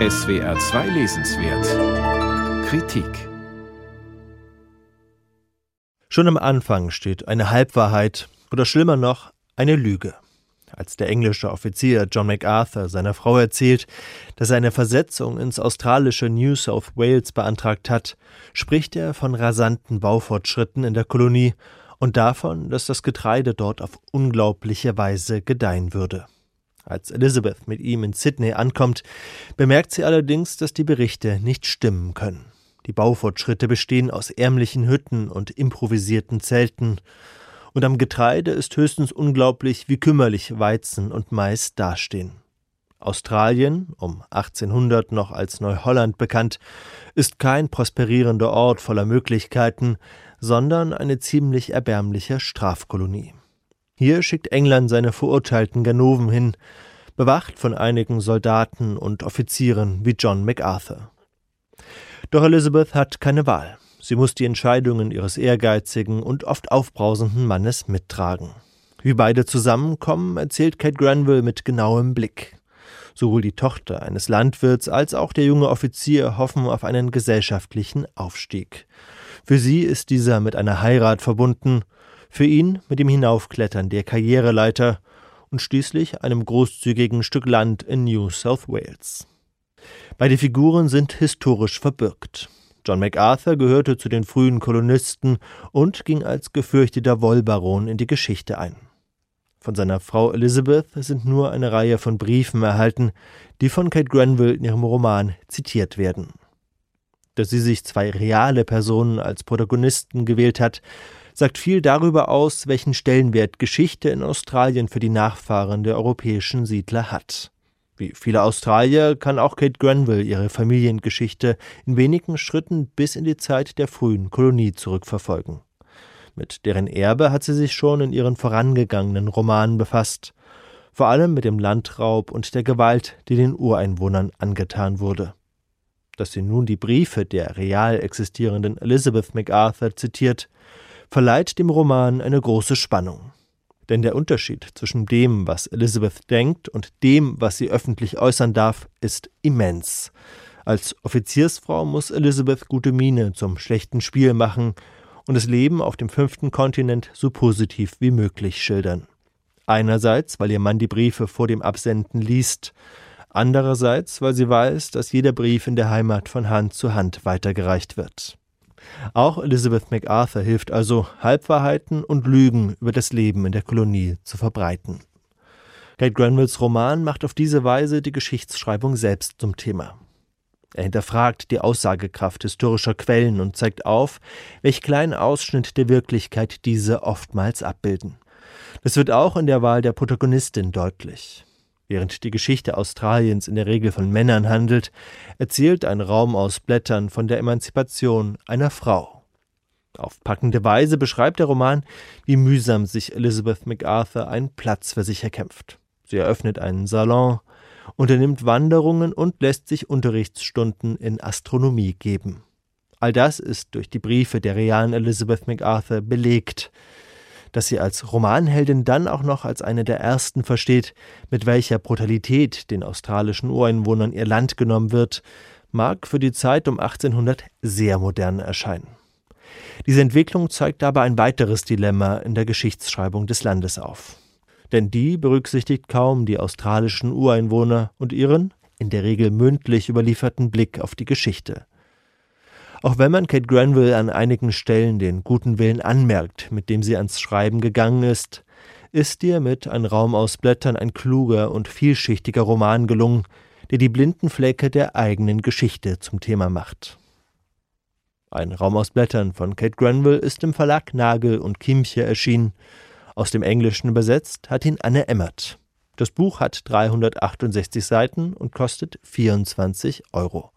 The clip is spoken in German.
SWR 2 Lesenswert Kritik Schon am Anfang steht eine Halbwahrheit oder schlimmer noch eine Lüge. Als der englische Offizier John MacArthur seiner Frau erzählt, dass er eine Versetzung ins australische New South Wales beantragt hat, spricht er von rasanten Baufortschritten in der Kolonie und davon, dass das Getreide dort auf unglaubliche Weise gedeihen würde. Als Elizabeth mit ihm in Sydney ankommt, bemerkt sie allerdings, dass die Berichte nicht stimmen können. Die Baufortschritte bestehen aus ärmlichen Hütten und improvisierten Zelten, und am Getreide ist höchstens unglaublich, wie kümmerlich Weizen und Mais dastehen. Australien, um 1800 noch als Neuholland bekannt, ist kein prosperierender Ort voller Möglichkeiten, sondern eine ziemlich erbärmliche Strafkolonie. Hier schickt England seine verurteilten Ganoven hin, bewacht von einigen Soldaten und Offizieren wie John MacArthur. Doch Elizabeth hat keine Wahl. Sie muss die Entscheidungen ihres ehrgeizigen und oft aufbrausenden Mannes mittragen. Wie beide zusammenkommen, erzählt Kate Granville mit genauem Blick. Sowohl die Tochter eines Landwirts als auch der junge Offizier hoffen auf einen gesellschaftlichen Aufstieg. Für sie ist dieser mit einer Heirat verbunden für ihn mit dem Hinaufklettern der Karriereleiter und schließlich einem großzügigen Stück Land in New South Wales. Beide Figuren sind historisch verbürgt. John MacArthur gehörte zu den frühen Kolonisten und ging als gefürchteter Wollbaron in die Geschichte ein. Von seiner Frau Elizabeth sind nur eine Reihe von Briefen erhalten, die von Kate Granville in ihrem Roman zitiert werden. Dass sie sich zwei reale Personen als Protagonisten gewählt hat, sagt viel darüber aus, welchen Stellenwert Geschichte in Australien für die Nachfahren der europäischen Siedler hat. Wie viele Australier kann auch Kate Granville ihre Familiengeschichte in wenigen Schritten bis in die Zeit der frühen Kolonie zurückverfolgen. Mit deren Erbe hat sie sich schon in ihren vorangegangenen Romanen befasst, vor allem mit dem Landraub und der Gewalt, die den Ureinwohnern angetan wurde. Dass sie nun die Briefe der real existierenden Elizabeth MacArthur zitiert, verleiht dem Roman eine große Spannung. Denn der Unterschied zwischen dem, was Elizabeth denkt, und dem, was sie öffentlich äußern darf, ist immens. Als Offiziersfrau muss Elizabeth gute Miene zum schlechten Spiel machen und das Leben auf dem fünften Kontinent so positiv wie möglich schildern. Einerseits, weil ihr Mann die Briefe vor dem Absenden liest, andererseits, weil sie weiß, dass jeder Brief in der Heimat von Hand zu Hand weitergereicht wird. Auch Elizabeth MacArthur hilft also, Halbwahrheiten und Lügen über das Leben in der Kolonie zu verbreiten. Kate Granvilles Roman macht auf diese Weise die Geschichtsschreibung selbst zum Thema. Er hinterfragt die Aussagekraft historischer Quellen und zeigt auf, welch kleinen Ausschnitt der Wirklichkeit diese oftmals abbilden. Das wird auch in der Wahl der Protagonistin deutlich. Während die Geschichte Australiens in der Regel von Männern handelt, erzählt ein Raum aus Blättern von der Emanzipation einer Frau. Auf packende Weise beschreibt der Roman, wie mühsam sich Elizabeth MacArthur einen Platz für sich erkämpft. Sie eröffnet einen Salon, unternimmt Wanderungen und lässt sich Unterrichtsstunden in Astronomie geben. All das ist durch die Briefe der realen Elizabeth MacArthur belegt dass sie als Romanheldin dann auch noch als eine der ersten versteht, mit welcher Brutalität den australischen Ureinwohnern ihr Land genommen wird, mag für die Zeit um 1800 sehr modern erscheinen. Diese Entwicklung zeigt aber ein weiteres Dilemma in der Geschichtsschreibung des Landes auf. Denn die berücksichtigt kaum die australischen Ureinwohner und ihren, in der Regel mündlich überlieferten Blick auf die Geschichte. Auch wenn man Kate Granville an einigen Stellen den guten Willen anmerkt, mit dem sie ans Schreiben gegangen ist, ist ihr mit Ein Raum aus Blättern ein kluger und vielschichtiger Roman gelungen, der die blinden Flecke der eigenen Geschichte zum Thema macht. Ein Raum aus Blättern von Kate Granville ist im Verlag Nagel und Kiemche erschienen. Aus dem Englischen übersetzt hat ihn Anne Emmert. Das Buch hat 368 Seiten und kostet 24 Euro.